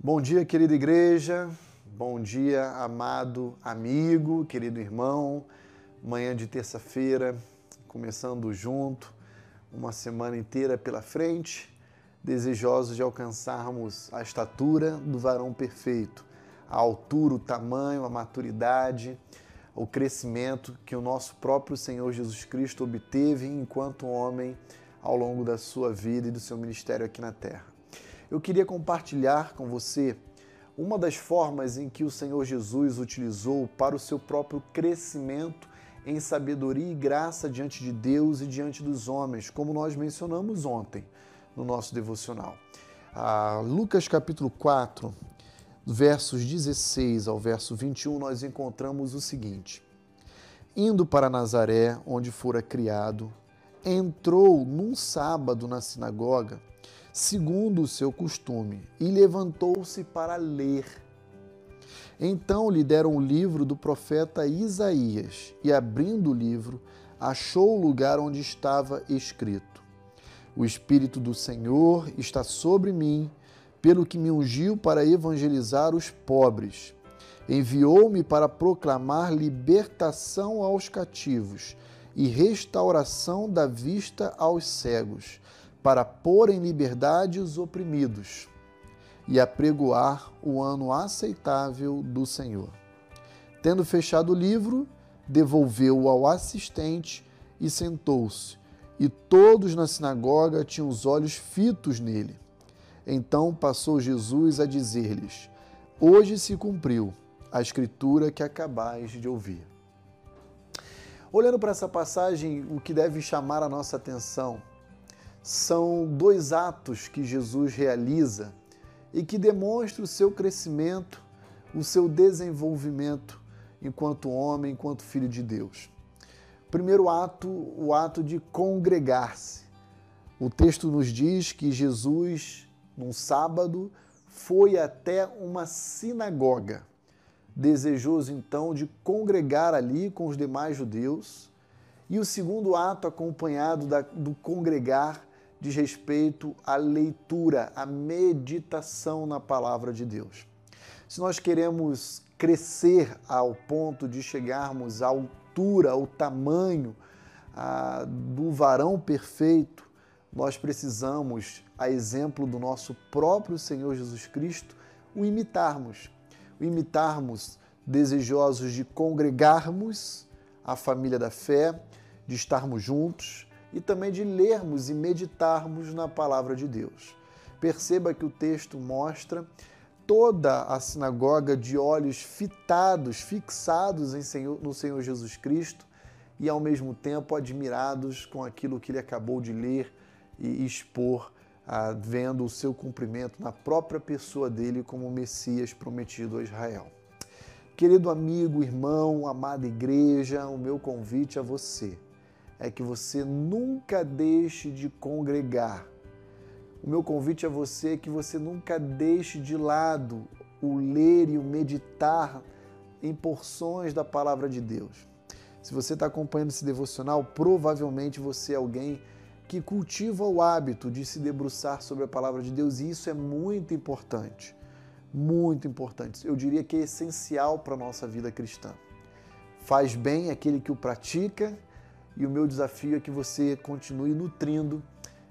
Bom dia, querida igreja. Bom dia, amado amigo, querido irmão. Manhã de terça-feira, começando junto, uma semana inteira pela frente, desejosos de alcançarmos a estatura do varão perfeito, a altura, o tamanho, a maturidade, o crescimento que o nosso próprio Senhor Jesus Cristo obteve enquanto homem ao longo da sua vida e do seu ministério aqui na terra. Eu queria compartilhar com você uma das formas em que o Senhor Jesus utilizou para o seu próprio crescimento em sabedoria e graça diante de Deus e diante dos homens, como nós mencionamos ontem no nosso devocional. Ah, Lucas capítulo 4, versos 16 ao verso 21, nós encontramos o seguinte: Indo para Nazaré, onde fora criado, entrou num sábado na sinagoga segundo o seu costume, e levantou-se para ler. Então lhe deram o livro do profeta Isaías, e abrindo o livro, achou o lugar onde estava escrito: O Espírito do Senhor está sobre mim, pelo que me ungiu para evangelizar os pobres. Enviou-me para proclamar libertação aos cativos e restauração da vista aos cegos para pôr em liberdade os oprimidos e apregoar o ano aceitável do Senhor. Tendo fechado o livro, devolveu-o ao assistente e sentou-se. E todos na sinagoga tinham os olhos fitos nele. Então passou Jesus a dizer-lhes: Hoje se cumpriu a escritura que acabais de ouvir. Olhando para essa passagem, o que deve chamar a nossa atenção são dois atos que Jesus realiza e que demonstram o seu crescimento, o seu desenvolvimento enquanto homem, enquanto filho de Deus. Primeiro ato, o ato de congregar-se. O texto nos diz que Jesus, num sábado, foi até uma sinagoga, desejoso então de congregar ali com os demais judeus. E o segundo ato, acompanhado da, do congregar, diz respeito à leitura, à meditação na palavra de Deus. Se nós queremos crescer ao ponto de chegarmos à altura, ao tamanho ah, do varão perfeito, nós precisamos, a exemplo do nosso próprio Senhor Jesus Cristo, o imitarmos. O imitarmos desejosos de congregarmos a família da fé, de estarmos juntos, e também de lermos e meditarmos na palavra de Deus. Perceba que o texto mostra toda a sinagoga de olhos fitados, fixados Senhor, no Senhor Jesus Cristo e ao mesmo tempo admirados com aquilo que ele acabou de ler e expor, ah, vendo o seu cumprimento na própria pessoa dele como Messias prometido a Israel. Querido amigo, irmão, amada igreja, o meu convite a você é que você nunca deixe de congregar. O meu convite a você é que você nunca deixe de lado o ler e o meditar em porções da palavra de Deus. Se você está acompanhando esse devocional, provavelmente você é alguém que cultiva o hábito de se debruçar sobre a palavra de Deus e isso é muito importante. Muito importante. Eu diria que é essencial para a nossa vida cristã. Faz bem aquele que o pratica e o meu desafio é que você continue nutrindo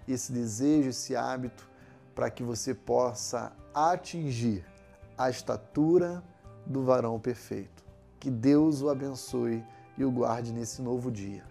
esse desejo, esse hábito, para que você possa atingir a estatura do varão perfeito. Que Deus o abençoe e o guarde nesse novo dia.